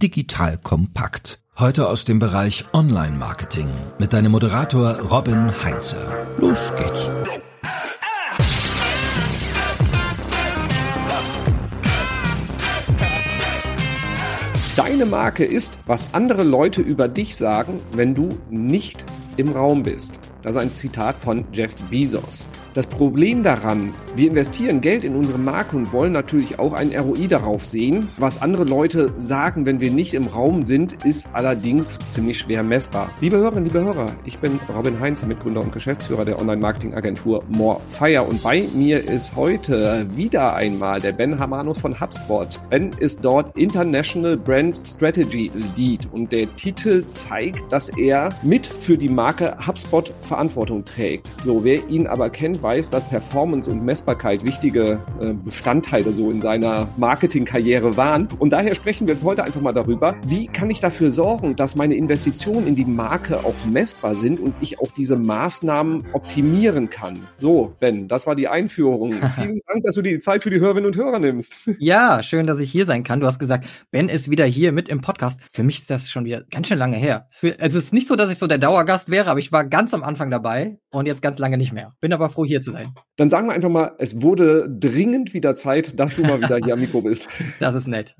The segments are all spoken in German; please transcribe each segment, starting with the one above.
digital kompakt. Heute aus dem Bereich Online-Marketing mit deinem Moderator Robin Heinze. Los geht's. Deine Marke ist, was andere Leute über dich sagen, wenn du nicht im Raum bist. Das ist ein Zitat von Jeff Bezos. Das Problem daran, wir investieren Geld in unsere Marke und wollen natürlich auch ein ROI darauf sehen. Was andere Leute sagen, wenn wir nicht im Raum sind, ist allerdings ziemlich schwer messbar. Liebe Hörerinnen, liebe Hörer, ich bin Robin Heinz, Mitgründer und Geschäftsführer der Online-Marketing-Agentur Morefire und bei mir ist heute wieder einmal der Ben Hamanus von HubSpot. Ben ist dort International Brand Strategy Lead und der Titel zeigt, dass er mit für die Marke HubSpot Verantwortung trägt. So, wer ihn aber kennt, weiß, dass Performance und Messbarkeit wichtige äh, Bestandteile so in seiner Marketingkarriere waren. Und daher sprechen wir jetzt heute einfach mal darüber, wie kann ich dafür sorgen, dass meine Investitionen in die Marke auch messbar sind und ich auch diese Maßnahmen optimieren kann. So, Ben, das war die Einführung. Vielen Dank, dass du dir die Zeit für die Hörerinnen und Hörer nimmst. Ja, schön, dass ich hier sein kann. Du hast gesagt, Ben ist wieder hier mit im Podcast. Für mich ist das schon wieder ganz schön lange her. Für, also es ist nicht so, dass ich so der Dauergast wäre, aber ich war ganz am Anfang dabei und jetzt ganz lange nicht mehr. Bin aber froh, hier zu sein. Dann sagen wir einfach mal, es wurde dringend wieder Zeit, dass du mal wieder hier am Mikro bist. Das ist nett.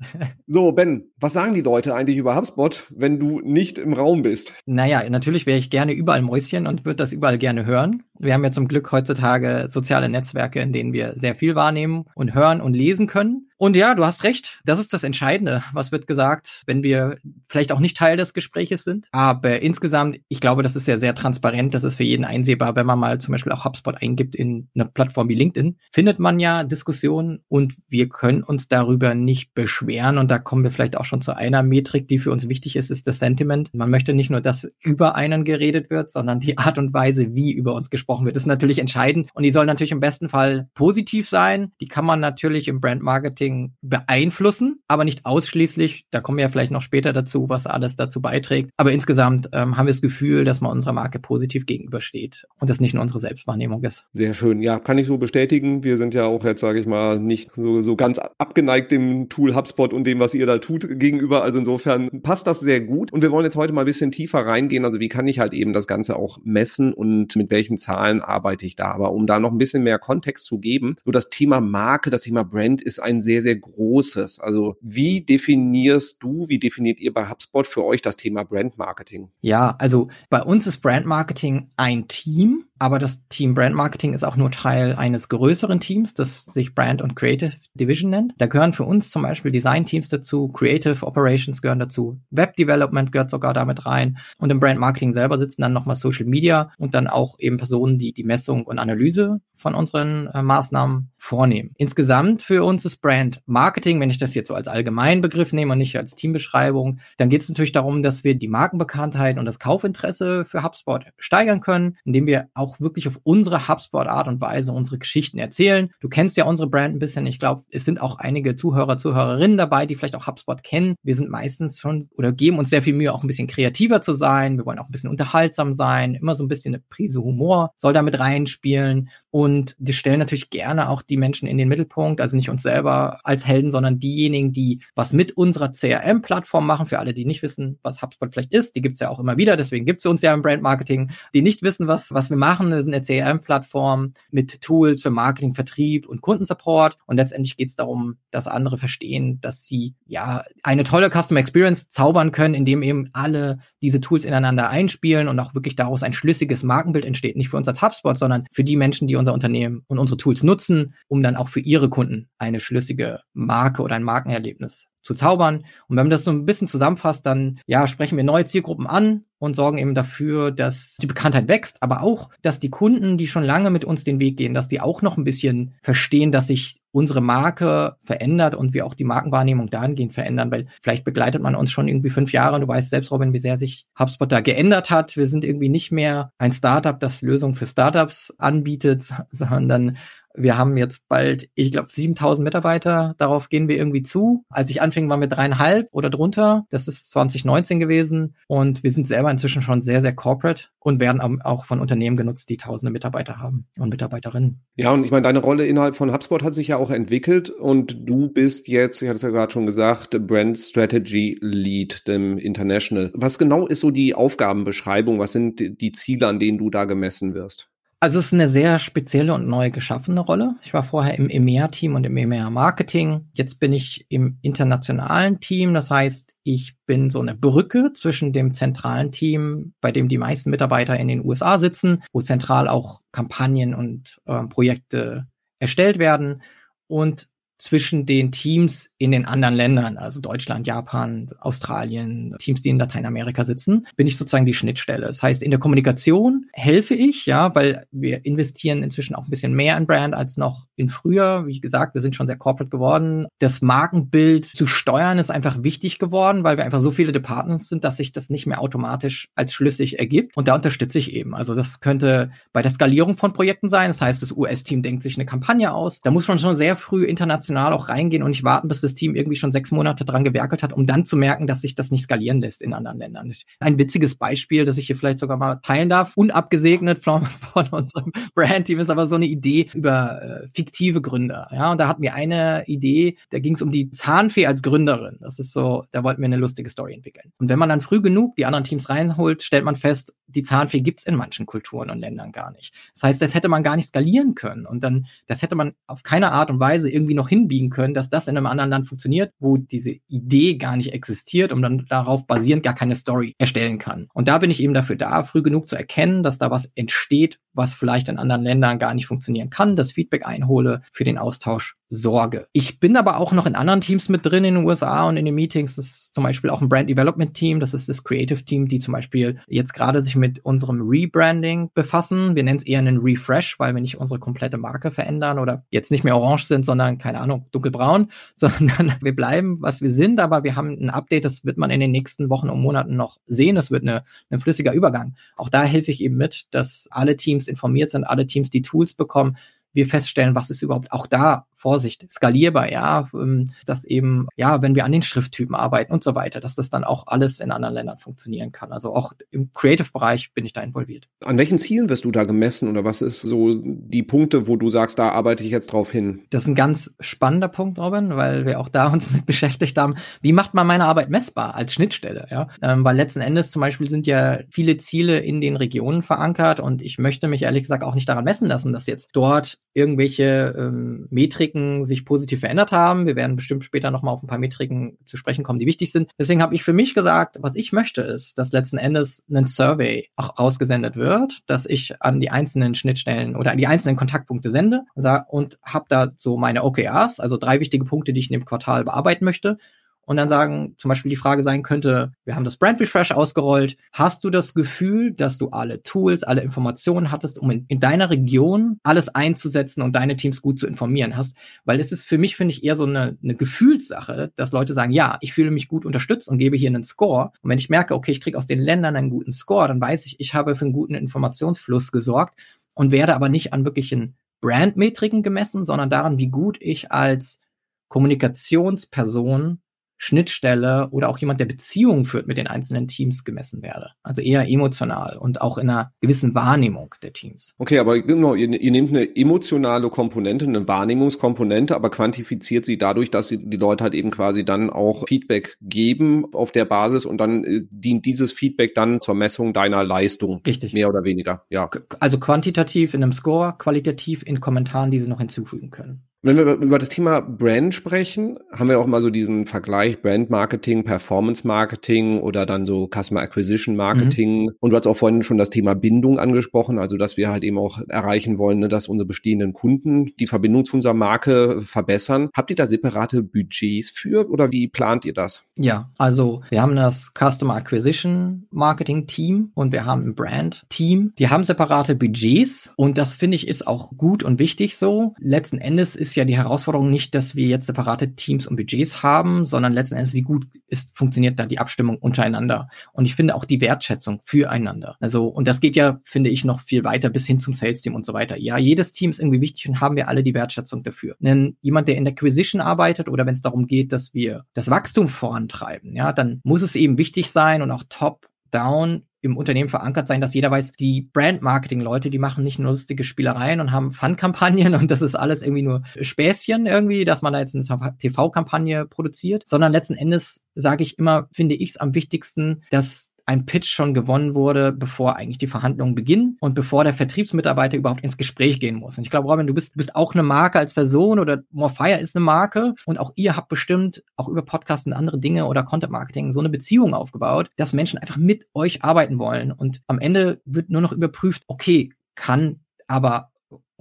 So, Ben, was sagen die Leute eigentlich über HubSpot, wenn du nicht im Raum bist? Naja, natürlich wäre ich gerne überall Mäuschen und würde das überall gerne hören. Wir haben ja zum Glück heutzutage soziale Netzwerke, in denen wir sehr viel wahrnehmen und hören und lesen können. Und ja, du hast recht. Das ist das Entscheidende. Was wird gesagt, wenn wir vielleicht auch nicht Teil des Gespräches sind? Aber insgesamt, ich glaube, das ist ja sehr transparent. Das ist für jeden einsehbar. Wenn man mal zum Beispiel auch HubSpot eingibt in eine Plattform wie LinkedIn, findet man ja Diskussionen und wir können uns darüber nicht beschweren. Und da kommen wir vielleicht auch schon zu einer Metrik, die für uns wichtig ist, ist das Sentiment. Man möchte nicht nur, dass über einen geredet wird, sondern die Art und Weise, wie über uns gesprochen wird, ist natürlich entscheidend. Und die soll natürlich im besten Fall positiv sein. Die kann man natürlich im Brand Marketing Marketing beeinflussen, aber nicht ausschließlich. Da kommen wir ja vielleicht noch später dazu, was alles dazu beiträgt. Aber insgesamt ähm, haben wir das Gefühl, dass man unserer Marke positiv gegenübersteht und das nicht nur unsere Selbstwahrnehmung ist. Sehr schön. Ja, kann ich so bestätigen. Wir sind ja auch jetzt, sage ich mal, nicht so, so ganz abgeneigt dem Tool HubSpot und dem, was ihr da tut, gegenüber. Also insofern passt das sehr gut. Und wir wollen jetzt heute mal ein bisschen tiefer reingehen. Also wie kann ich halt eben das Ganze auch messen und mit welchen Zahlen arbeite ich da? Aber um da noch ein bisschen mehr Kontext zu geben, so das Thema Marke, das Thema Brand ist ein sehr, sehr Großes. Also wie definierst du, wie definiert ihr bei HubSpot für euch das Thema Brand Marketing? Ja, also bei uns ist Brand Marketing ein Team aber das Team Brand Marketing ist auch nur Teil eines größeren Teams, das sich Brand und Creative Division nennt. Da gehören für uns zum Beispiel Design Teams dazu, Creative Operations gehören dazu, Web Development gehört sogar damit rein. Und im Brand Marketing selber sitzen dann nochmal Social Media und dann auch eben Personen, die die Messung und Analyse von unseren äh, Maßnahmen vornehmen. Insgesamt für uns ist Brand Marketing, wenn ich das jetzt so als allgemeinen Begriff nehme und nicht als Teambeschreibung, dann geht es natürlich darum, dass wir die Markenbekanntheit und das Kaufinteresse für HubSpot steigern können, indem wir auch auch wirklich auf unsere HubSpot-Art und Weise unsere Geschichten erzählen. Du kennst ja unsere Brand ein bisschen. Ich glaube, es sind auch einige Zuhörer, Zuhörerinnen dabei, die vielleicht auch HubSpot kennen. Wir sind meistens schon oder geben uns sehr viel Mühe, auch ein bisschen kreativer zu sein. Wir wollen auch ein bisschen unterhaltsam sein. Immer so ein bisschen eine Prise Humor soll damit reinspielen. Und wir stellen natürlich gerne auch die Menschen in den Mittelpunkt, also nicht uns selber als Helden, sondern diejenigen, die was mit unserer CRM-Plattform machen. Für alle, die nicht wissen, was HubSpot vielleicht ist, die gibt's ja auch immer wieder, deswegen gibt's uns ja im Brand Marketing, die nicht wissen, was, was wir machen. Wir sind eine CRM-Plattform mit Tools für Marketing, Vertrieb und Kundensupport. Und letztendlich geht's darum, dass andere verstehen, dass sie ja eine tolle Customer Experience zaubern können, indem eben alle diese Tools ineinander einspielen und auch wirklich daraus ein schlüssiges Markenbild entsteht. Nicht für uns als HubSpot, sondern für die Menschen, die unser Unternehmen und unsere Tools nutzen, um dann auch für ihre Kunden eine schlüssige Marke oder ein Markenerlebnis zu zaubern. Und wenn man das so ein bisschen zusammenfasst, dann ja, sprechen wir neue Zielgruppen an und sorgen eben dafür, dass die Bekanntheit wächst, aber auch, dass die Kunden, die schon lange mit uns den Weg gehen, dass die auch noch ein bisschen verstehen, dass sich unsere Marke verändert und wir auch die Markenwahrnehmung dahingehend verändern, weil vielleicht begleitet man uns schon irgendwie fünf Jahre und du weißt selbst, Robin, wie sehr sich HubSpot da geändert hat. Wir sind irgendwie nicht mehr ein Startup, das Lösungen für Startups anbietet, sondern Wir haben jetzt bald, ich glaube, 7000 Mitarbeiter. Darauf gehen wir irgendwie zu. Als ich anfing, waren wir dreieinhalb oder drunter. Das ist 2019 gewesen. Und wir sind selber inzwischen schon sehr, sehr corporate und werden auch von Unternehmen genutzt, die tausende Mitarbeiter haben und Mitarbeiterinnen. Ja, und ich meine, deine Rolle innerhalb von HubSpot hat sich ja auch entwickelt und du bist jetzt, ich hatte es ja gerade schon gesagt, Brand Strategy Lead, dem International. Was genau ist so die Aufgabenbeschreibung? Was sind die Ziele, an denen du da gemessen wirst? Also es ist eine sehr spezielle und neu geschaffene Rolle. Ich war vorher im EMEA-Team und im EMEA-Marketing. Jetzt bin ich im internationalen Team. Das heißt, ich bin so eine Brücke zwischen dem zentralen Team, bei dem die meisten Mitarbeiter in den USA sitzen, wo zentral auch Kampagnen und äh, Projekte erstellt werden und zwischen den Teams in den anderen Ländern, also Deutschland, Japan, Australien, Teams, die in Lateinamerika sitzen, bin ich sozusagen die Schnittstelle. Das heißt, in der Kommunikation helfe ich, ja, weil wir investieren inzwischen auch ein bisschen mehr in Brand als noch in früher. Wie gesagt, wir sind schon sehr corporate geworden. Das Markenbild zu steuern ist einfach wichtig geworden, weil wir einfach so viele Departments sind, dass sich das nicht mehr automatisch als schlüssig ergibt. Und da unterstütze ich eben. Also das könnte bei der Skalierung von Projekten sein. Das heißt, das US-Team denkt sich eine Kampagne aus. Da muss man schon sehr früh international international auch reingehen und nicht warten, bis das Team irgendwie schon sechs Monate dran gewerkelt hat, um dann zu merken, dass sich das nicht skalieren lässt in anderen Ländern. Ein witziges Beispiel, das ich hier vielleicht sogar mal teilen darf, unabgesegnet von, von unserem Brandteam, ist aber so eine Idee über äh, fiktive Gründer. Ja, und da hatten wir eine Idee, da ging es um die Zahnfee als Gründerin. Das ist so, da wollten wir eine lustige Story entwickeln. Und wenn man dann früh genug die anderen Teams reinholt, stellt man fest, die Zahnfee gibt's in manchen Kulturen und Ländern gar nicht. Das heißt, das hätte man gar nicht skalieren können. Und dann, das hätte man auf keine Art und Weise irgendwie noch hinbiegen können, dass das in einem anderen Land funktioniert, wo diese Idee gar nicht existiert und dann darauf basierend gar keine Story erstellen kann. Und da bin ich eben dafür da, früh genug zu erkennen, dass da was entsteht, was vielleicht in anderen Ländern gar nicht funktionieren kann, das Feedback einhole, für den Austausch sorge. Ich bin aber auch noch in anderen Teams mit drin in den USA und in den Meetings. Das ist zum Beispiel auch ein Brand Development Team, das ist das Creative Team, die zum Beispiel jetzt gerade sich mit unserem Rebranding befassen. Wir nennen es eher einen Refresh, weil wir nicht unsere komplette Marke verändern oder jetzt nicht mehr orange sind, sondern keine Ahnung, dunkelbraun, sondern wir bleiben, was wir sind, aber wir haben ein Update, das wird man in den nächsten Wochen und Monaten noch sehen. Das wird eine, ein flüssiger Übergang. Auch da helfe ich eben mit, dass alle Teams informiert sind, alle Teams die Tools bekommen, wir feststellen, was ist überhaupt auch da Vorsicht, skalierbar, ja, ähm, dass eben, ja, wenn wir an den Schrifttypen arbeiten und so weiter, dass das dann auch alles in anderen Ländern funktionieren kann. Also auch im Creative-Bereich bin ich da involviert. An welchen Zielen wirst du da gemessen oder was ist so die Punkte, wo du sagst, da arbeite ich jetzt drauf hin? Das ist ein ganz spannender Punkt, Robin, weil wir auch da uns mit beschäftigt haben. Wie macht man meine Arbeit messbar als Schnittstelle, ja? Ähm, weil letzten Endes zum Beispiel sind ja viele Ziele in den Regionen verankert und ich möchte mich ehrlich gesagt auch nicht daran messen lassen, dass jetzt dort irgendwelche ähm, Metriken Metriken sich positiv verändert haben. Wir werden bestimmt später nochmal auf ein paar Metriken zu sprechen kommen, die wichtig sind. Deswegen habe ich für mich gesagt, was ich möchte, ist, dass letzten Endes ein Survey auch rausgesendet wird, dass ich an die einzelnen Schnittstellen oder an die einzelnen Kontaktpunkte sende und habe da so meine OKRs, also drei wichtige Punkte, die ich in dem Quartal bearbeiten möchte und dann sagen, zum Beispiel die Frage sein könnte, wir haben das Brand Refresh ausgerollt. Hast du das Gefühl, dass du alle Tools, alle Informationen hattest, um in, in deiner Region alles einzusetzen und deine Teams gut zu informieren hast? Weil es ist für mich, finde ich, eher so eine, eine Gefühlssache, dass Leute sagen, ja, ich fühle mich gut unterstützt und gebe hier einen Score. Und wenn ich merke, okay, ich kriege aus den Ländern einen guten Score, dann weiß ich, ich habe für einen guten Informationsfluss gesorgt und werde aber nicht an wirklichen Brandmetriken gemessen, sondern daran, wie gut ich als Kommunikationsperson Schnittstelle oder auch jemand, der Beziehungen führt mit den einzelnen Teams gemessen werde. Also eher emotional und auch in einer gewissen Wahrnehmung der Teams. Okay, aber genau, ihr, ihr nehmt eine emotionale Komponente, eine Wahrnehmungskomponente, aber quantifiziert sie dadurch, dass sie die Leute halt eben quasi dann auch Feedback geben auf der Basis und dann äh, dient dieses Feedback dann zur Messung deiner Leistung. Richtig. Mehr oder weniger, ja. Also quantitativ in einem Score, qualitativ in Kommentaren, die sie noch hinzufügen können. Wenn wir über das Thema Brand sprechen, haben wir auch mal so diesen Vergleich Brand Marketing, Performance Marketing oder dann so Customer Acquisition Marketing. Mhm. Und du hast auch vorhin schon das Thema Bindung angesprochen, also dass wir halt eben auch erreichen wollen, ne, dass unsere bestehenden Kunden die Verbindung zu unserer Marke verbessern. Habt ihr da separate Budgets für oder wie plant ihr das? Ja, also wir haben das Customer Acquisition Marketing Team und wir haben ein Brand Team. Die haben separate Budgets und das finde ich ist auch gut und wichtig so. Letzten Endes ist ist ja die Herausforderung nicht, dass wir jetzt separate Teams und Budgets haben, sondern letzten Endes, wie gut ist, funktioniert da die Abstimmung untereinander. Und ich finde auch die Wertschätzung füreinander. Also, und das geht ja, finde ich, noch viel weiter bis hin zum Sales-Team und so weiter. Ja, jedes Team ist irgendwie wichtig und haben wir alle die Wertschätzung dafür. Denn jemand, der in der Acquisition arbeitet oder wenn es darum geht, dass wir das Wachstum vorantreiben, ja, dann muss es eben wichtig sein und auch top down im Unternehmen verankert sein, dass jeder weiß, die Brand-Marketing-Leute, die machen nicht nur lustige Spielereien und haben Fun-Kampagnen und das ist alles irgendwie nur Späßchen irgendwie, dass man da jetzt eine TV-Kampagne produziert, sondern letzten Endes sage ich immer, finde ich es am wichtigsten, dass ein Pitch schon gewonnen wurde, bevor eigentlich die Verhandlungen beginnen und bevor der Vertriebsmitarbeiter überhaupt ins Gespräch gehen muss. Und ich glaube, Robin, du bist, bist auch eine Marke als Person oder Morfire ist eine Marke und auch ihr habt bestimmt auch über Podcasts und andere Dinge oder Content Marketing so eine Beziehung aufgebaut, dass Menschen einfach mit euch arbeiten wollen. Und am Ende wird nur noch überprüft, okay, kann aber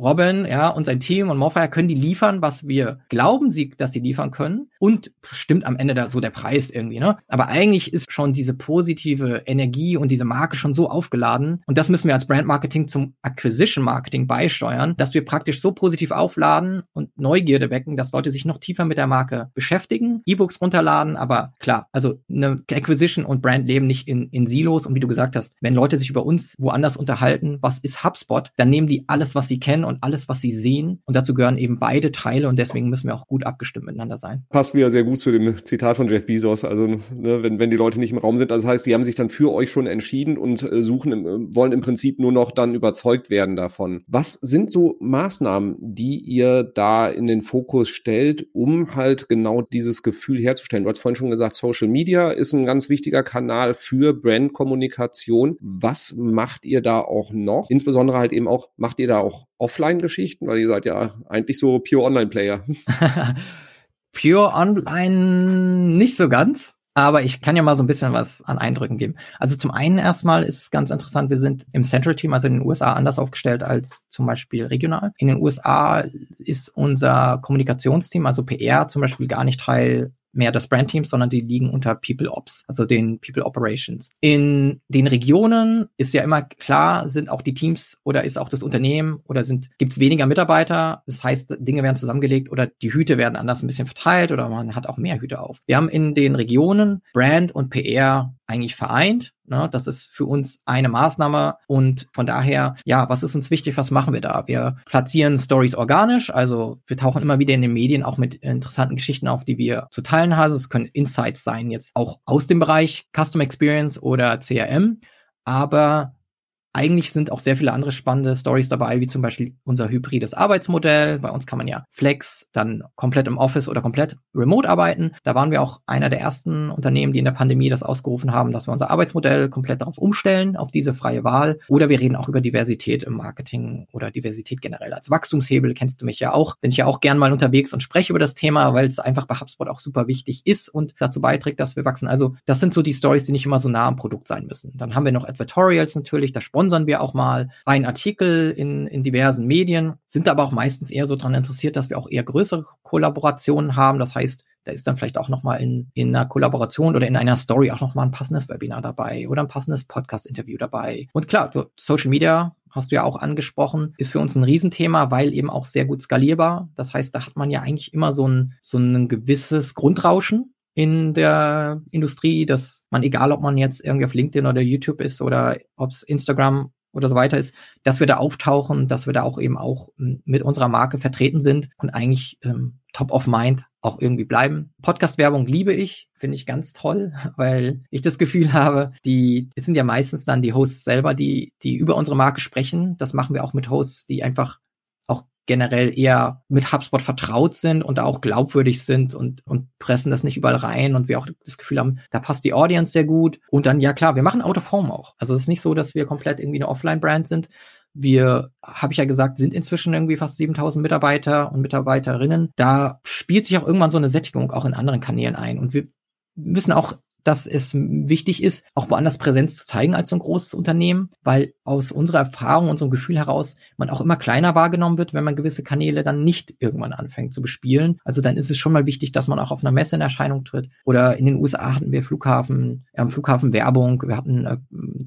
Robin, ja, und sein Team und Morfire können die liefern, was wir glauben, sie, dass sie liefern können. Und stimmt am Ende da so der Preis irgendwie, ne? Aber eigentlich ist schon diese positive Energie und diese Marke schon so aufgeladen. Und das müssen wir als Brand Marketing zum Acquisition Marketing beisteuern, dass wir praktisch so positiv aufladen und Neugierde wecken, dass Leute sich noch tiefer mit der Marke beschäftigen, E-Books runterladen. Aber klar, also eine Acquisition und Brand leben nicht in, in Silos. Und wie du gesagt hast, wenn Leute sich über uns woanders unterhalten, was ist HubSpot, dann nehmen die alles, was sie kennen und alles, was sie sehen. Und dazu gehören eben beide Teile und deswegen müssen wir auch gut abgestimmt miteinander sein. Passt wieder sehr gut zu dem Zitat von Jeff Bezos. Also, ne, wenn, wenn die Leute nicht im Raum sind, das heißt, die haben sich dann für euch schon entschieden und äh, suchen, im, wollen im Prinzip nur noch dann überzeugt werden davon. Was sind so Maßnahmen, die ihr da in den Fokus stellt, um halt genau dieses Gefühl herzustellen? Du hast vorhin schon gesagt, Social Media ist ein ganz wichtiger Kanal für Brandkommunikation. Was macht ihr da auch noch? Insbesondere halt eben auch, macht ihr da auch Offline-Geschichten? Weil ihr seid ja eigentlich so pure Online-Player. pure Online nicht so ganz. Aber ich kann ja mal so ein bisschen was an Eindrücken geben. Also zum einen erstmal ist es ganz interessant, wir sind im Central Team, also in den USA, anders aufgestellt als zum Beispiel regional. In den USA ist unser Kommunikationsteam, also PR zum Beispiel gar nicht Teil mehr des Brandteams, sondern die liegen unter People Ops, also den People Operations. In den Regionen ist ja immer klar, sind auch die Teams oder ist auch das Unternehmen oder sind gibt es weniger Mitarbeiter. Das heißt, Dinge werden zusammengelegt oder die Hüte werden anders ein bisschen verteilt oder man hat auch mehr Hüte auf. Wir haben in den Regionen Brand und PR eigentlich vereint. Ne? Das ist für uns eine Maßnahme und von daher, ja, was ist uns wichtig, was machen wir da? Wir platzieren Stories organisch, also wir tauchen immer wieder in den Medien auch mit interessanten Geschichten auf, die wir zu teilen haben. Es können Insights sein, jetzt auch aus dem Bereich Custom Experience oder CRM, aber eigentlich sind auch sehr viele andere spannende Stories dabei, wie zum Beispiel unser hybrides Arbeitsmodell. Bei uns kann man ja Flex dann komplett im Office oder komplett remote arbeiten. Da waren wir auch einer der ersten Unternehmen, die in der Pandemie das ausgerufen haben, dass wir unser Arbeitsmodell komplett darauf umstellen, auf diese freie Wahl. Oder wir reden auch über Diversität im Marketing oder Diversität generell als Wachstumshebel. Kennst du mich ja auch. Bin ich ja auch gern mal unterwegs und spreche über das Thema, weil es einfach bei HubSpot auch super wichtig ist und dazu beiträgt, dass wir wachsen. Also das sind so die Stories, die nicht immer so nah am Produkt sein müssen. Dann haben wir noch Advertorials natürlich, da sponsern wir auch mal einen Artikel in, in diversen Medien, sind aber auch meistens eher so daran interessiert, dass wir auch eher größere Kollaborationen haben. Das heißt, da ist dann vielleicht auch nochmal in, in einer Kollaboration oder in einer Story auch nochmal ein passendes Webinar dabei oder ein passendes Podcast-Interview dabei. Und klar, Social Media hast du ja auch angesprochen, ist für uns ein Riesenthema, weil eben auch sehr gut skalierbar. Das heißt, da hat man ja eigentlich immer so ein, so ein gewisses Grundrauschen in der Industrie, dass man, egal ob man jetzt irgendwie auf LinkedIn oder YouTube ist oder ob es Instagram oder so weiter ist, dass wir da auftauchen, dass wir da auch eben auch hm, mit unserer Marke vertreten sind und eigentlich ähm, top of mind auch irgendwie bleiben. Podcast-Werbung liebe ich, finde ich ganz toll, weil ich das Gefühl habe, die, es sind ja meistens dann die Hosts selber, die, die über unsere Marke sprechen. Das machen wir auch mit Hosts, die einfach generell eher mit HubSpot vertraut sind und da auch glaubwürdig sind und, und pressen das nicht überall rein und wir auch das Gefühl haben, da passt die Audience sehr gut. Und dann, ja klar, wir machen Out of Home auch. Also es ist nicht so, dass wir komplett irgendwie eine Offline-Brand sind. Wir, habe ich ja gesagt, sind inzwischen irgendwie fast 7000 Mitarbeiter und Mitarbeiterinnen. Da spielt sich auch irgendwann so eine Sättigung auch in anderen Kanälen ein. Und wir müssen auch dass es wichtig ist, auch woanders Präsenz zu zeigen als so ein großes Unternehmen, weil aus unserer Erfahrung, unserem Gefühl heraus, man auch immer kleiner wahrgenommen wird, wenn man gewisse Kanäle dann nicht irgendwann anfängt zu bespielen. Also dann ist es schon mal wichtig, dass man auch auf einer Messe in Erscheinung tritt. Oder in den USA hatten wir Flughafen, äh, Flughafen Werbung, wir hatten äh,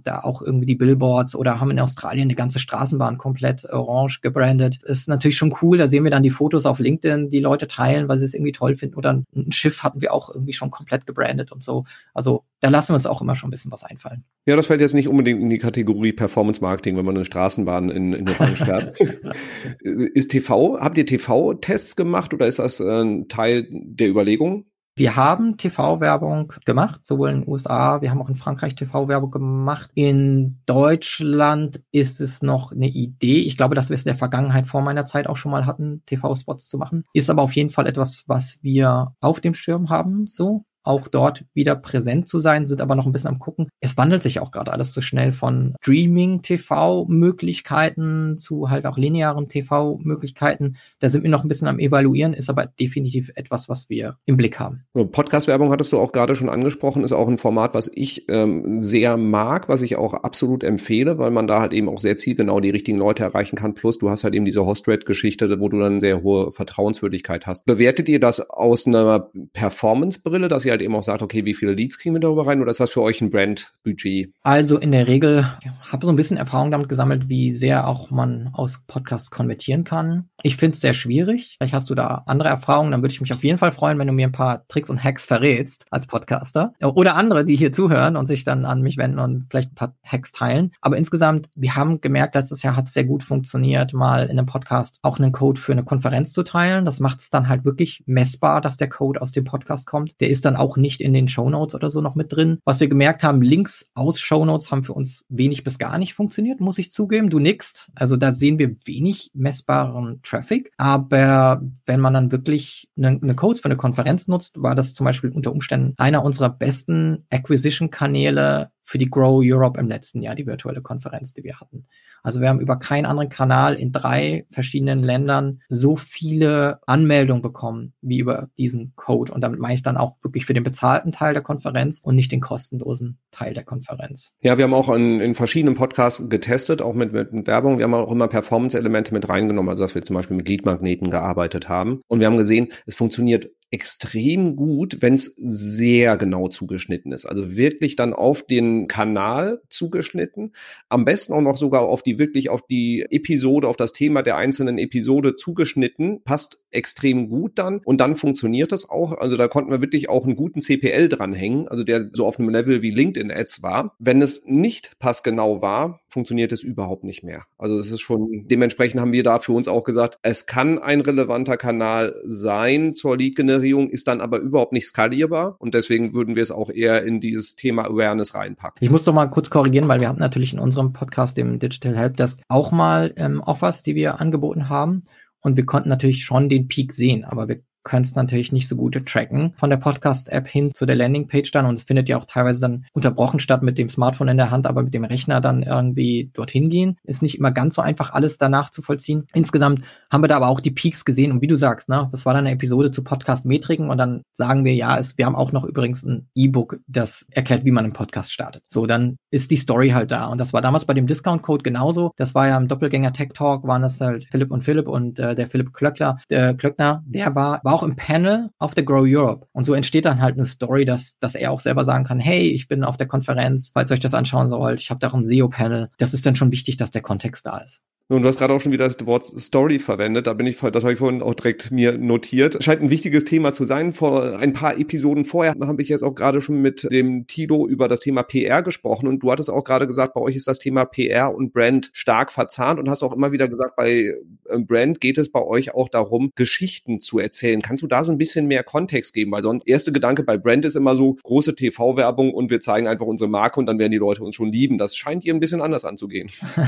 da auch irgendwie die Billboards oder haben in Australien eine ganze Straßenbahn komplett orange gebrandet. Das ist natürlich schon cool, da sehen wir dann die Fotos auf LinkedIn, die Leute teilen, weil sie es irgendwie toll finden. Oder ein, ein Schiff hatten wir auch irgendwie schon komplett gebrandet und so. Also da lassen wir uns auch immer schon ein bisschen was einfallen. Ja, das fällt jetzt nicht unbedingt in die Kategorie Performance Marketing, wenn man eine Straßenbahn in, in Orange fährt. ist TV, habt ihr TV-Tests gemacht oder ist das äh, ein Teil der Überlegung? Wir haben TV-Werbung gemacht, sowohl in den USA, wir haben auch in Frankreich TV-Werbung gemacht. In Deutschland ist es noch eine Idee. Ich glaube, dass wir es in der Vergangenheit vor meiner Zeit auch schon mal hatten, TV-Spots zu machen. Ist aber auf jeden Fall etwas, was wir auf dem Schirm haben, so auch dort wieder präsent zu sein, sind aber noch ein bisschen am gucken. Es wandelt sich auch gerade alles so schnell von Streaming-TV-Möglichkeiten zu halt auch linearen TV-Möglichkeiten. Da sind wir noch ein bisschen am evaluieren, ist aber definitiv etwas, was wir im Blick haben. Podcast-Werbung hattest du auch gerade schon angesprochen, ist auch ein Format, was ich ähm, sehr mag, was ich auch absolut empfehle, weil man da halt eben auch sehr zielgenau die richtigen Leute erreichen kann. Plus du hast halt eben diese Host-Rate-Geschichte, wo du dann sehr hohe Vertrauenswürdigkeit hast. Bewertet ihr das aus einer Performance-Brille, dass ihr halt eben auch sagt, okay, wie viele Leads kriegen wir darüber rein oder ist das für euch ein Brand-Budget? Also in der Regel habe so ein bisschen Erfahrung damit gesammelt, wie sehr auch man aus Podcasts konvertieren kann. Ich finde es sehr schwierig. Vielleicht hast du da andere Erfahrungen, dann würde ich mich auf jeden Fall freuen, wenn du mir ein paar Tricks und Hacks verrätst als Podcaster. Oder andere, die hier zuhören und sich dann an mich wenden und vielleicht ein paar Hacks teilen. Aber insgesamt, wir haben gemerkt, letztes Jahr hat es sehr gut funktioniert, mal in einem Podcast auch einen Code für eine Konferenz zu teilen. Das macht es dann halt wirklich messbar, dass der Code aus dem Podcast kommt. Der ist dann auch nicht in den Show Notes oder so noch mit drin. Was wir gemerkt haben, Links aus Show Notes haben für uns wenig bis gar nicht funktioniert, muss ich zugeben. Du nickst. Also da sehen wir wenig messbaren Traffic. Aber wenn man dann wirklich eine, eine Codes für eine Konferenz nutzt, war das zum Beispiel unter Umständen einer unserer besten Acquisition-Kanäle für die Grow Europe im letzten Jahr, die virtuelle Konferenz, die wir hatten. Also wir haben über keinen anderen Kanal in drei verschiedenen Ländern so viele Anmeldungen bekommen wie über diesen Code. Und damit meine ich dann auch wirklich für den bezahlten Teil der Konferenz und nicht den kostenlosen Teil der Konferenz. Ja, wir haben auch in, in verschiedenen Podcasts getestet, auch mit, mit Werbung. Wir haben auch immer Performance-Elemente mit reingenommen, also dass wir zum Beispiel mit Leadmagneten gearbeitet haben. Und wir haben gesehen, es funktioniert extrem gut, wenn es sehr genau zugeschnitten ist. Also wirklich dann auf den Kanal zugeschnitten. Am besten auch noch sogar auf die wirklich auf die Episode, auf das Thema der einzelnen Episode zugeschnitten. Passt extrem gut dann und dann funktioniert das auch. Also da konnten wir wirklich auch einen guten CPL dranhängen, also der so auf einem Level wie LinkedIn Ads war. Wenn es nicht passgenau war, funktioniert es überhaupt nicht mehr. Also es ist schon, dementsprechend haben wir da für uns auch gesagt, es kann ein relevanter Kanal sein zur Lead-Generierung, ist dann aber überhaupt nicht skalierbar und deswegen würden wir es auch eher in dieses Thema Awareness reinpacken. Ich muss doch mal kurz korrigieren, weil wir hatten natürlich in unserem Podcast, dem Digital Helpdesk, auch mal ähm, Offers, die wir angeboten haben. Und wir konnten natürlich schon den Peak sehen, aber wir es natürlich nicht so gut tracken von der Podcast-App hin zu der Landingpage dann und es findet ja auch teilweise dann unterbrochen statt mit dem Smartphone in der Hand, aber mit dem Rechner dann irgendwie dorthin gehen. Ist nicht immer ganz so einfach, alles danach zu vollziehen. Insgesamt haben wir da aber auch die Peaks gesehen und wie du sagst, ne, das war dann eine Episode zu Podcast-Metriken und dann sagen wir, ja, es, wir haben auch noch übrigens ein E-Book, das erklärt, wie man einen Podcast startet. So, dann ist die Story halt da und das war damals bei dem Discount-Code genauso. Das war ja im Doppelgänger Tech Talk, waren das halt Philipp und Philipp und äh, der Philipp Klöckler, der Klöckner, der war, war auch im Panel auf der Grow Europe. Und so entsteht dann halt eine Story, dass, dass er auch selber sagen kann, hey, ich bin auf der Konferenz, falls ihr euch das anschauen sollt, ich habe da auch ein SEO-Panel. Das ist dann schon wichtig, dass der Kontext da ist. Und du hast gerade auch schon wieder das Wort Story verwendet. Da bin ich, das habe ich vorhin auch direkt mir notiert. Scheint ein wichtiges Thema zu sein. Vor ein paar Episoden vorher habe ich jetzt auch gerade schon mit dem Tilo über das Thema PR gesprochen. Und du hattest auch gerade gesagt, bei euch ist das Thema PR und Brand stark verzahnt und hast auch immer wieder gesagt, bei äh, Brand geht es bei euch auch darum, Geschichten zu erzählen. Kannst du da so ein bisschen mehr Kontext geben? Weil sonst erste Gedanke bei Brand ist immer so große TV-Werbung und wir zeigen einfach unsere Marke und dann werden die Leute uns schon lieben. Das scheint ihr ein bisschen anders anzugehen.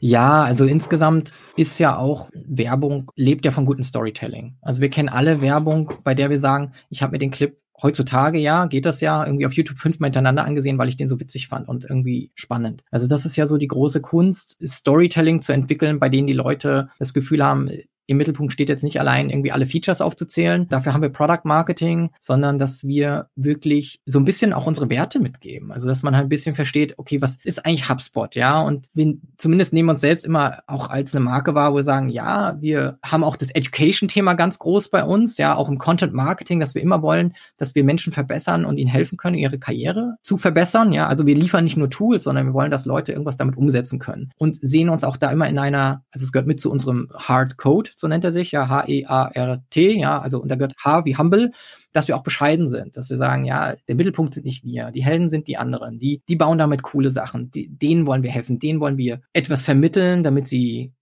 Ja, also insgesamt ist ja auch Werbung, lebt ja von gutem Storytelling. Also wir kennen alle Werbung, bei der wir sagen, ich habe mir den Clip heutzutage ja, geht das ja irgendwie auf YouTube fünfmal hintereinander angesehen, weil ich den so witzig fand und irgendwie spannend. Also das ist ja so die große Kunst, Storytelling zu entwickeln, bei denen die Leute das Gefühl haben, im Mittelpunkt steht jetzt nicht allein irgendwie alle Features aufzuzählen. Dafür haben wir Product Marketing, sondern dass wir wirklich so ein bisschen auch unsere Werte mitgeben. Also dass man halt ein bisschen versteht, okay, was ist eigentlich HubSpot, ja? Und wir zumindest nehmen uns selbst immer auch als eine Marke wahr, wo wir sagen, ja, wir haben auch das Education-Thema ganz groß bei uns, ja, auch im Content Marketing, dass wir immer wollen, dass wir Menschen verbessern und ihnen helfen können, ihre Karriere zu verbessern, ja. Also wir liefern nicht nur Tools, sondern wir wollen, dass Leute irgendwas damit umsetzen können und sehen uns auch da immer in einer, also es gehört mit zu unserem Hard Code, so nennt er sich, ja, H-E-A-R-T, ja, also und da gehört H wie Humble dass wir auch bescheiden sind, dass wir sagen, ja, der Mittelpunkt sind nicht wir, die Helden sind die anderen, die, die bauen damit coole Sachen, die, denen wollen wir helfen, denen wollen wir etwas vermitteln, damit sie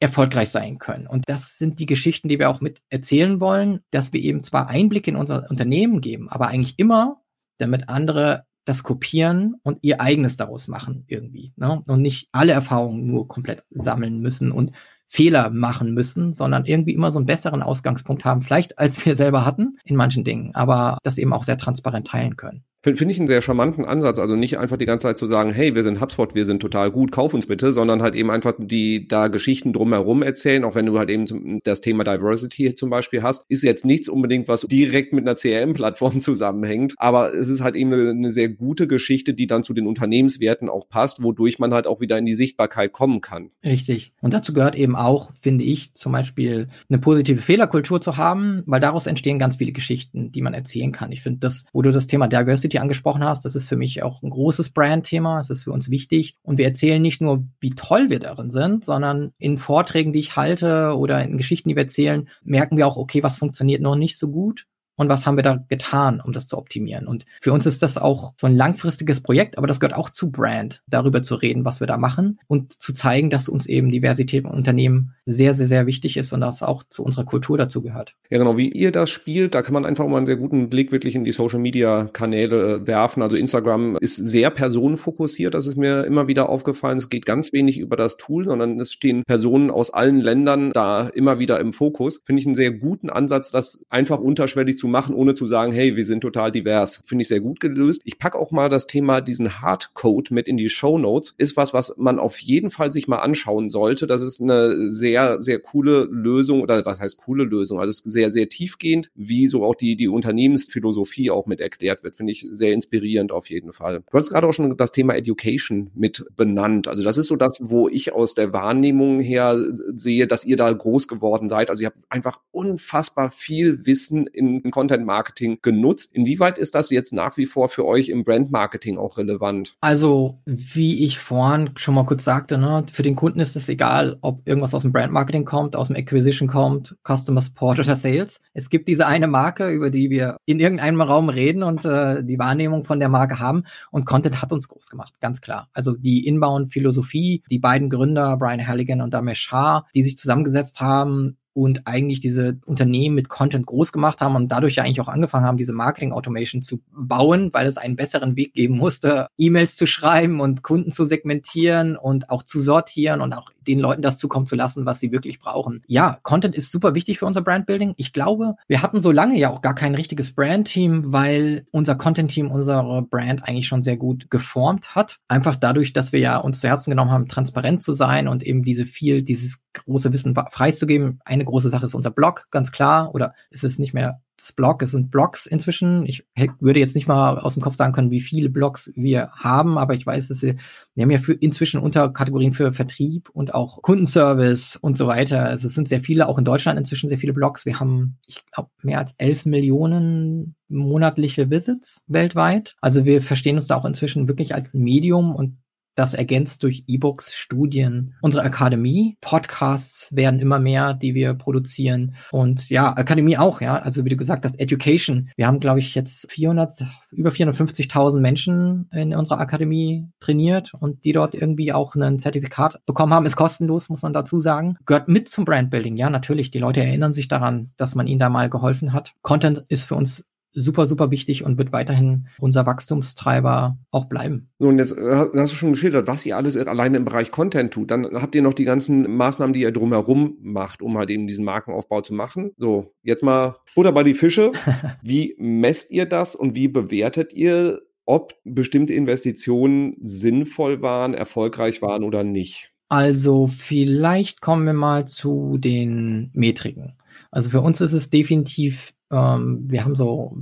erfolgreich sein können. Und das sind die Geschichten, die wir auch mit erzählen wollen, dass wir eben zwar Einblicke in unser Unternehmen geben, aber eigentlich immer, damit andere das kopieren und ihr eigenes daraus machen irgendwie. Ne? Und nicht alle Erfahrungen nur komplett sammeln müssen und Fehler machen müssen, sondern irgendwie immer so einen besseren Ausgangspunkt haben, vielleicht als wir selber hatten in manchen Dingen, aber das eben auch sehr transparent teilen können. Finde ich einen sehr charmanten Ansatz. Also nicht einfach die ganze Zeit zu sagen, hey, wir sind HubSpot, wir sind total gut, kauf uns bitte, sondern halt eben einfach die da Geschichten drumherum erzählen, auch wenn du halt eben das Thema Diversity zum Beispiel hast, ist jetzt nichts unbedingt, was direkt mit einer CRM-Plattform zusammenhängt. Aber es ist halt eben eine, eine sehr gute Geschichte, die dann zu den Unternehmenswerten auch passt, wodurch man halt auch wieder in die Sichtbarkeit kommen kann. Richtig. Und dazu gehört eben auch, finde ich, zum Beispiel eine positive Fehlerkultur zu haben, weil daraus entstehen ganz viele Geschichten, die man erzählen kann. Ich finde das, wo du das Thema Diversity Diversity angesprochen hast, das ist für mich auch ein großes Brandthema. Es ist für uns wichtig. Und wir erzählen nicht nur, wie toll wir darin sind, sondern in Vorträgen, die ich halte oder in Geschichten, die wir erzählen, merken wir auch, okay, was funktioniert noch nicht so gut und was haben wir da getan, um das zu optimieren. Und für uns ist das auch so ein langfristiges Projekt, aber das gehört auch zu Brand, darüber zu reden, was wir da machen und zu zeigen, dass uns eben Diversität im Unternehmen sehr, sehr, sehr wichtig ist und das auch zu unserer Kultur dazu gehört. Ja, genau, wie ihr das spielt, da kann man einfach mal einen sehr guten Blick wirklich in die Social Media Kanäle äh, werfen. Also Instagram ist sehr personenfokussiert, das ist mir immer wieder aufgefallen. Es geht ganz wenig über das Tool, sondern es stehen Personen aus allen Ländern da immer wieder im Fokus. Finde ich einen sehr guten Ansatz, das einfach unterschwellig zu machen, ohne zu sagen, hey, wir sind total divers. Finde ich sehr gut gelöst. Ich packe auch mal das Thema diesen Hardcode mit in die Show Notes. Ist was, was man auf jeden Fall sich mal anschauen sollte. Das ist eine sehr, sehr coole Lösung oder was heißt coole Lösung? Also es ist sehr, sehr tiefgehend, wie so auch die, die Unternehmensphilosophie auch mit erklärt wird. Finde ich sehr inspirierend auf jeden Fall. Du hast gerade auch schon das Thema Education mit benannt. Also das ist so das, wo ich aus der Wahrnehmung her sehe, dass ihr da groß geworden seid. Also ihr habt einfach unfassbar viel Wissen in Content Marketing genutzt. Inwieweit ist das jetzt nach wie vor für euch im Brand Marketing auch relevant? Also, wie ich vorhin schon mal kurz sagte, ne, für den Kunden ist es egal, ob irgendwas aus dem Brand Marketing kommt, aus dem Acquisition kommt, Customer Support oder Sales. Es gibt diese eine Marke, über die wir in irgendeinem Raum reden und äh, die Wahrnehmung von der Marke haben. Und Content hat uns groß gemacht, ganz klar. Also die Inbound-Philosophie, die beiden Gründer, Brian Halligan und Damesh Shah, die sich zusammengesetzt haben, und eigentlich diese Unternehmen mit Content groß gemacht haben und dadurch ja eigentlich auch angefangen haben, diese Marketing Automation zu bauen, weil es einen besseren Weg geben musste, E-Mails zu schreiben und Kunden zu segmentieren und auch zu sortieren und auch den Leuten das zukommen zu lassen, was sie wirklich brauchen. Ja, Content ist super wichtig für unser Brandbuilding. Ich glaube, wir hatten so lange ja auch gar kein richtiges Brand-Team, weil unser Content-Team unsere Brand eigentlich schon sehr gut geformt hat. Einfach dadurch, dass wir ja uns zu Herzen genommen haben, transparent zu sein und eben diese viel, dieses große Wissen preiszugeben. Eine große Sache ist unser Blog, ganz klar. Oder ist es nicht mehr das Blog, es sind Blogs inzwischen. Ich würde jetzt nicht mal aus dem Kopf sagen können, wie viele Blogs wir haben, aber ich weiß, dass wir, wir haben ja für inzwischen Unterkategorien für Vertrieb und auch Kundenservice und so weiter. Also es sind sehr viele, auch in Deutschland inzwischen sehr viele Blogs. Wir haben, ich glaube, mehr als elf Millionen monatliche Visits weltweit. Also wir verstehen uns da auch inzwischen wirklich als Medium und das ergänzt durch E-Books, Studien, unsere Akademie, Podcasts werden immer mehr, die wir produzieren und ja, Akademie auch, ja, also wie du gesagt hast, Education. Wir haben, glaube ich, jetzt 400, über 450.000 Menschen in unserer Akademie trainiert und die dort irgendwie auch ein Zertifikat bekommen haben, ist kostenlos, muss man dazu sagen. Gehört mit zum Brandbuilding, ja, natürlich. Die Leute erinnern sich daran, dass man ihnen da mal geholfen hat. Content ist für uns super, super wichtig und wird weiterhin unser Wachstumstreiber auch bleiben. So, und jetzt äh, hast du schon geschildert, was ihr alles alleine im Bereich Content tut. Dann habt ihr noch die ganzen Maßnahmen, die ihr drumherum macht, um halt eben diesen Markenaufbau zu machen. So, jetzt mal Butter bei die Fische. Wie messt ihr das und wie bewertet ihr, ob bestimmte Investitionen sinnvoll waren, erfolgreich waren oder nicht? Also vielleicht kommen wir mal zu den Metriken. Also für uns ist es definitiv, ähm, wir haben so,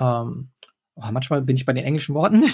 ähm, oh, manchmal bin ich bei den englischen Worten,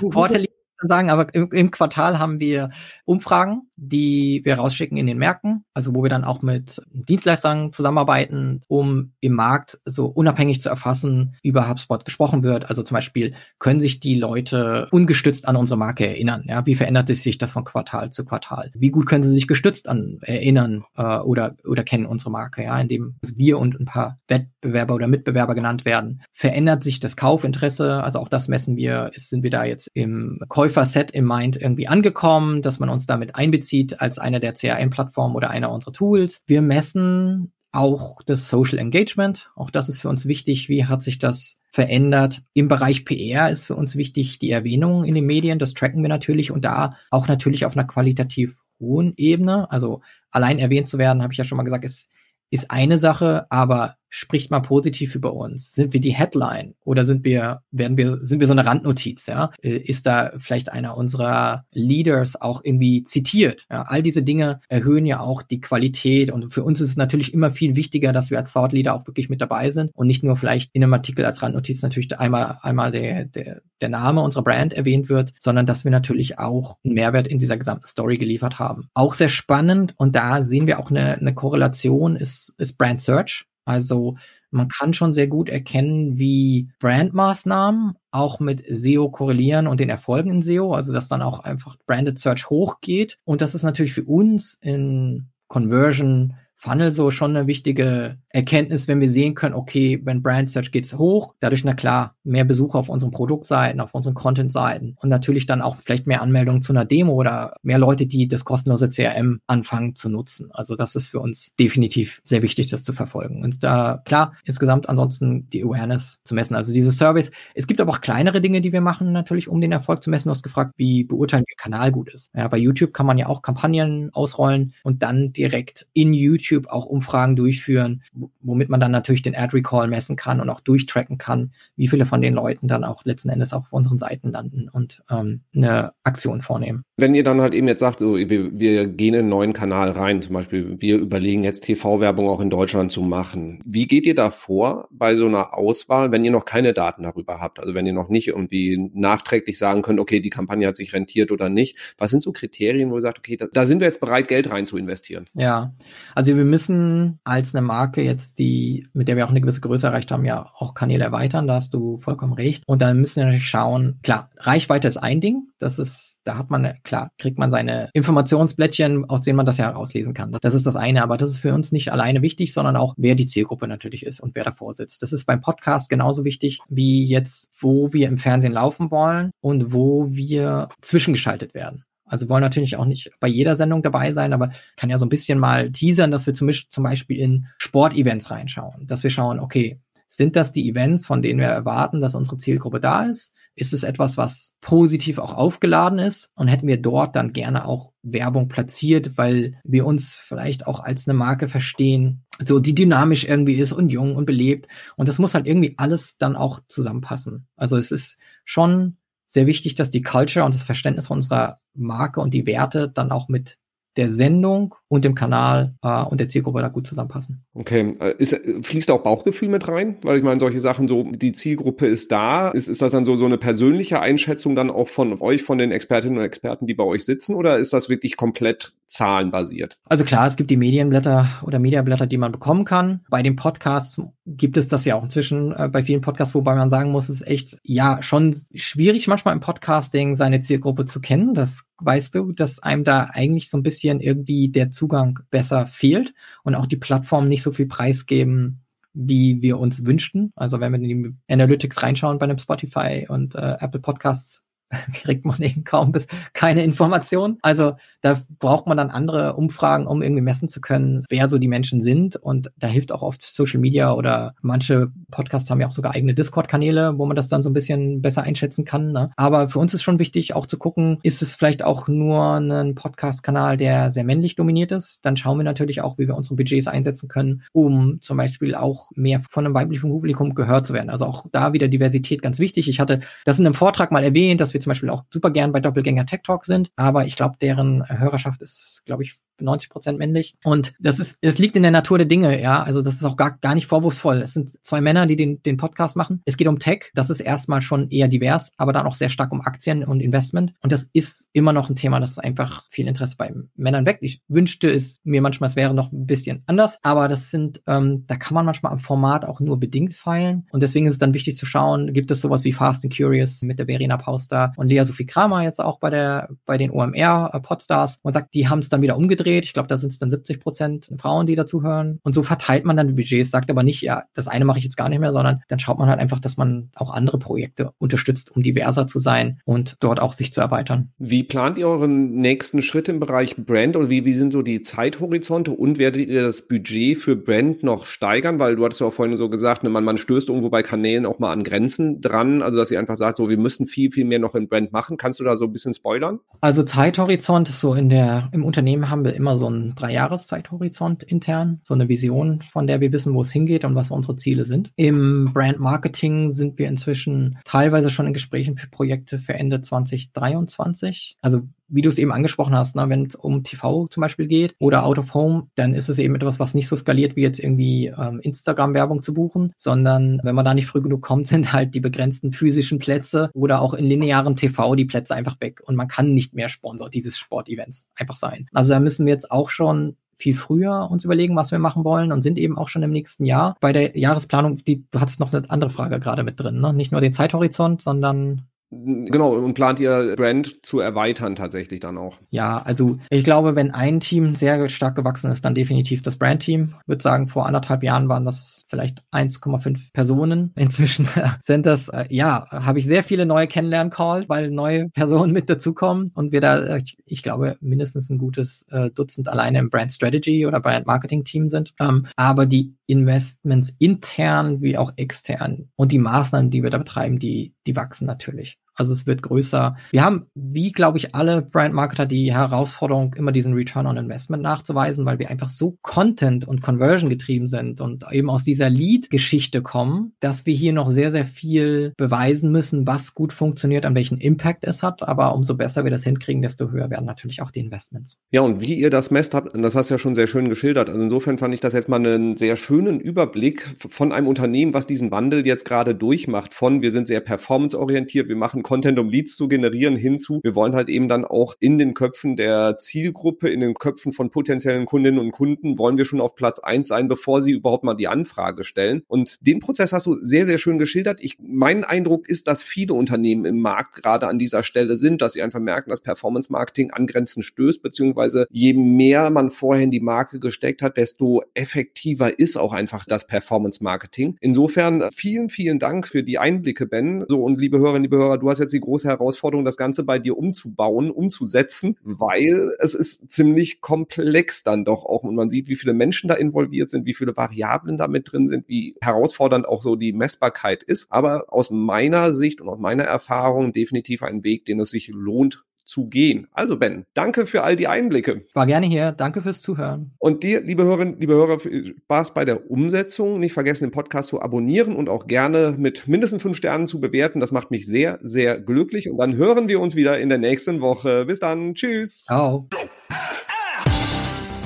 Quarterly sagen, aber im, im, Quartal haben wir Umfragen, die wir rausschicken in den Märkten, also wo wir dann auch mit Dienstleistern zusammenarbeiten, um im Markt so unabhängig zu erfassen, über HubSpot gesprochen wird. Also zum Beispiel können sich die Leute ungestützt an unsere Marke erinnern. Ja, wie verändert sich das von Quartal zu Quartal? Wie gut können sie sich gestützt an erinnern äh, oder oder kennen unsere Marke? Ja, indem wir und ein paar Wettbewerber oder Mitbewerber genannt werden. Verändert sich das Kaufinteresse? Also auch das messen wir. Sind wir da jetzt im Käuferset im Mind irgendwie angekommen, dass man uns damit einbezieht als eine der CRM-Plattformen oder einer unserer Tools? Wir messen auch das Social Engagement. Auch das ist für uns wichtig. Wie hat sich das verändert? Im Bereich PR ist für uns wichtig die Erwähnung in den Medien. Das tracken wir natürlich und da auch natürlich auf einer qualitativ hohen Ebene. Also allein erwähnt zu werden, habe ich ja schon mal gesagt, ist, ist eine Sache, aber spricht mal positiv über uns? Sind wir die Headline oder sind wir, werden wir, sind wir so eine Randnotiz, ja? Äh, ist da vielleicht einer unserer Leaders auch irgendwie zitiert? Ja? All diese Dinge erhöhen ja auch die Qualität und für uns ist es natürlich immer viel wichtiger, dass wir als Thought Leader auch wirklich mit dabei sind und nicht nur vielleicht in einem Artikel als Randnotiz natürlich einmal, einmal der, der, der Name unserer Brand erwähnt wird, sondern dass wir natürlich auch einen Mehrwert in dieser gesamten Story geliefert haben. Auch sehr spannend und da sehen wir auch eine, eine Korrelation ist, ist Brand Search. Also man kann schon sehr gut erkennen, wie Brandmaßnahmen auch mit SEO korrelieren und den Erfolgen in SEO, also dass dann auch einfach Branded Search hochgeht. Und das ist natürlich für uns in Conversion Funnel so schon eine wichtige Erkenntnis, wenn wir sehen können, okay, wenn Brand Search geht's hoch, dadurch, na klar, mehr Besucher auf unseren Produktseiten, auf unseren Content-Seiten und natürlich dann auch vielleicht mehr Anmeldungen zu einer Demo oder mehr Leute, die das kostenlose CRM anfangen zu nutzen. Also das ist für uns definitiv sehr wichtig, das zu verfolgen. Und da, klar, insgesamt ansonsten die Awareness zu messen, also diese Service. Es gibt aber auch kleinere Dinge, die wir machen, natürlich, um den Erfolg zu messen. Du hast gefragt, wie beurteilen wir Kanal gut ist. Ja, bei YouTube kann man ja auch Kampagnen ausrollen und dann direkt in YouTube YouTube auch Umfragen durchführen, womit man dann natürlich den Ad Recall messen kann und auch durchtracken kann, wie viele von den Leuten dann auch letzten Endes auch auf unseren Seiten landen und ähm, eine Aktion vornehmen. Wenn ihr dann halt eben jetzt sagt, so, wir, wir gehen in einen neuen Kanal rein, zum Beispiel, wir überlegen jetzt TV-Werbung auch in Deutschland zu machen. Wie geht ihr da vor bei so einer Auswahl, wenn ihr noch keine Daten darüber habt? Also wenn ihr noch nicht irgendwie nachträglich sagen könnt, okay, die Kampagne hat sich rentiert oder nicht. Was sind so Kriterien, wo ihr sagt, okay, da, da sind wir jetzt bereit, Geld rein zu investieren? Ja, also wir müssen als eine Marke jetzt die, mit der wir auch eine gewisse Größe erreicht haben, ja auch Kanäle erweitern, da hast du vollkommen recht. Und dann müssen wir natürlich schauen, klar, Reichweite ist ein Ding, das ist, da hat man, klar, kriegt man seine Informationsblättchen, aus denen man das ja herauslesen kann. Das ist das eine, aber das ist für uns nicht alleine wichtig, sondern auch, wer die Zielgruppe natürlich ist und wer davor sitzt. Das ist beim Podcast genauso wichtig, wie jetzt, wo wir im Fernsehen laufen wollen und wo wir zwischengeschaltet werden. Also wollen natürlich auch nicht bei jeder Sendung dabei sein, aber kann ja so ein bisschen mal teasern, dass wir zum, zum Beispiel in Sportevents reinschauen, dass wir schauen, okay, sind das die Events, von denen wir erwarten, dass unsere Zielgruppe da ist? Ist es etwas, was positiv auch aufgeladen ist? Und hätten wir dort dann gerne auch Werbung platziert, weil wir uns vielleicht auch als eine Marke verstehen, so die dynamisch irgendwie ist und jung und belebt. Und das muss halt irgendwie alles dann auch zusammenpassen. Also es ist schon sehr wichtig, dass die Culture und das Verständnis unserer Marke und die Werte dann auch mit der Sendung und dem Kanal äh, und der Zielgruppe da gut zusammenpassen. Okay, äh, ist, fließt auch Bauchgefühl mit rein? Weil ich meine, solche Sachen, so die Zielgruppe ist da, ist, ist das dann so, so eine persönliche Einschätzung dann auch von euch, von den Expertinnen und Experten, die bei euch sitzen, oder ist das wirklich komplett zahlenbasiert? Also klar, es gibt die Medienblätter oder Mediablätter, die man bekommen kann. Bei den Podcasts gibt es das ja auch inzwischen äh, bei vielen Podcasts, wobei man sagen muss, es ist echt, ja, schon schwierig manchmal im Podcasting seine Zielgruppe zu kennen. Das weißt du, dass einem da eigentlich so ein bisschen irgendwie der Zugang besser fehlt und auch die Plattformen nicht so viel preisgeben, wie wir uns wünschten. Also wenn wir in die Analytics reinschauen bei einem Spotify und äh, Apple Podcasts, kriegt man eben kaum bis keine Informationen. Also da braucht man dann andere Umfragen, um irgendwie messen zu können, wer so die Menschen sind. Und da hilft auch oft Social Media oder manche Podcasts haben ja auch sogar eigene Discord-Kanäle, wo man das dann so ein bisschen besser einschätzen kann. Ne? Aber für uns ist schon wichtig, auch zu gucken, ist es vielleicht auch nur ein Podcast-Kanal, der sehr männlich dominiert ist. Dann schauen wir natürlich auch, wie wir unsere Budgets einsetzen können, um zum Beispiel auch mehr von einem weiblichen Publikum gehört zu werden. Also auch da wieder Diversität ganz wichtig. Ich hatte das in einem Vortrag mal erwähnt, dass wir zum Beispiel auch super gern bei Doppelgänger Tech Talk sind, aber ich glaube, deren Hörerschaft ist, glaube ich, 90 Prozent männlich. Und das ist, es liegt in der Natur der Dinge, ja. Also das ist auch gar, gar nicht vorwurfsvoll. Es sind zwei Männer, die den, den Podcast machen. Es geht um Tech. Das ist erstmal schon eher divers, aber dann auch sehr stark um Aktien und Investment. Und das ist immer noch ein Thema, das einfach viel Interesse bei Männern weckt. Ich wünschte es mir manchmal, es wäre noch ein bisschen anders, aber das sind, ähm, da kann man manchmal am Format auch nur bedingt feilen. Und deswegen ist es dann wichtig zu schauen, gibt es sowas wie Fast and Curious mit der Verena Pauster und Lea Sophie Kramer jetzt auch bei der, bei den OMR äh, Podstars. Man sagt, die haben es dann wieder umgedreht umgedreht. Ich glaube, da sind es dann 70 Prozent Frauen, die dazuhören. Und so verteilt man dann die Budgets, sagt aber nicht, ja, das eine mache ich jetzt gar nicht mehr, sondern dann schaut man halt einfach, dass man auch andere Projekte unterstützt, um diverser zu sein und dort auch sich zu erweitern. Wie plant ihr euren nächsten Schritt im Bereich Brand oder wie, wie sind so die Zeithorizonte und werdet ihr das Budget für Brand noch steigern? Weil du hattest ja auch vorhin so gesagt, ne, man, man stößt irgendwo bei Kanälen auch mal an Grenzen dran, also dass ihr einfach sagt, so wir müssen viel, viel mehr noch in Brand machen. Kannst du da so ein bisschen spoilern? Also Zeithorizont, so in der, im Unternehmen haben wir immer so einen Dreijahreszeithorizont intern, so eine Vision, von der wir wissen, wo es hingeht und was unsere Ziele sind. Im Brand Marketing sind wir inzwischen teilweise schon in Gesprächen für Projekte für Ende 2023. Also wie du es eben angesprochen hast, ne, wenn es um TV zum Beispiel geht oder Out of Home, dann ist es eben etwas, was nicht so skaliert wie jetzt irgendwie ähm, Instagram-Werbung zu buchen, sondern wenn man da nicht früh genug kommt, sind halt die begrenzten physischen Plätze oder auch in linearem TV die Plätze einfach weg und man kann nicht mehr Sponsor dieses Sportevents einfach sein. Also da müssen wir jetzt auch schon viel früher uns überlegen, was wir machen wollen und sind eben auch schon im nächsten Jahr. Bei der Jahresplanung, die, du hattest noch eine andere Frage gerade mit drin, ne? Nicht nur den Zeithorizont, sondern Genau, und plant ihr Brand zu erweitern tatsächlich dann auch? Ja, also ich glaube, wenn ein Team sehr stark gewachsen ist, dann definitiv das Brand-Team. Ich würde sagen, vor anderthalb Jahren waren das vielleicht 1,5 Personen. Inzwischen sind das, äh, ja, habe ich sehr viele neue Kennenlernen-Calls, weil neue Personen mit dazukommen und wir da, äh, ich, ich glaube, mindestens ein gutes äh, Dutzend alleine im Brand Strategy oder Brand Marketing Team sind. Ähm, aber die Investments intern wie auch extern und die Maßnahmen, die wir da betreiben, die, die wachsen natürlich. Also es wird größer. Wir haben, wie glaube ich, alle Brand-Marketer die Herausforderung, immer diesen Return on Investment nachzuweisen, weil wir einfach so Content- und Conversion getrieben sind und eben aus dieser Lead-Geschichte kommen, dass wir hier noch sehr, sehr viel beweisen müssen, was gut funktioniert, an welchen Impact es hat. Aber umso besser wir das hinkriegen, desto höher werden natürlich auch die Investments. Ja, und wie ihr das messt habt, das hast du ja schon sehr schön geschildert. Also insofern fand ich das jetzt mal einen sehr schönen Überblick von einem Unternehmen, was diesen Wandel jetzt gerade durchmacht. Von wir sind sehr performanceorientiert, wir machen Content, um Leads zu generieren, hinzu, wir wollen halt eben dann auch in den Köpfen der Zielgruppe, in den Köpfen von potenziellen Kundinnen und Kunden, wollen wir schon auf Platz eins sein, bevor sie überhaupt mal die Anfrage stellen. Und den Prozess hast du sehr, sehr schön geschildert. Ich, mein Eindruck ist, dass viele Unternehmen im Markt gerade an dieser Stelle sind, dass sie einfach merken, dass Performance Marketing an Grenzen stößt, beziehungsweise je mehr man vorher in die Marke gesteckt hat, desto effektiver ist auch einfach das Performance Marketing. Insofern vielen, vielen Dank für die Einblicke, Ben. So, und liebe Hörerinnen, liebe Hörer, du hast jetzt die große Herausforderung, das Ganze bei dir umzubauen, umzusetzen, weil es ist ziemlich komplex dann doch auch. Und man sieht, wie viele Menschen da involviert sind, wie viele Variablen da mit drin sind, wie herausfordernd auch so die Messbarkeit ist. Aber aus meiner Sicht und aus meiner Erfahrung definitiv ein Weg, den es sich lohnt zu gehen. Also Ben, danke für all die Einblicke. War gerne hier. Danke fürs Zuhören. Und dir, liebe Hörerinnen, liebe Hörer, Spaß bei der Umsetzung. Nicht vergessen, den Podcast zu abonnieren und auch gerne mit mindestens fünf Sternen zu bewerten. Das macht mich sehr, sehr glücklich. Und dann hören wir uns wieder in der nächsten Woche. Bis dann. Tschüss. Ciao.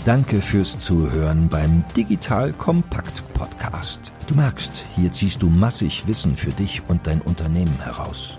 Danke fürs Zuhören beim Digital Kompakt Podcast. Du merkst, hier ziehst du massig Wissen für dich und dein Unternehmen heraus.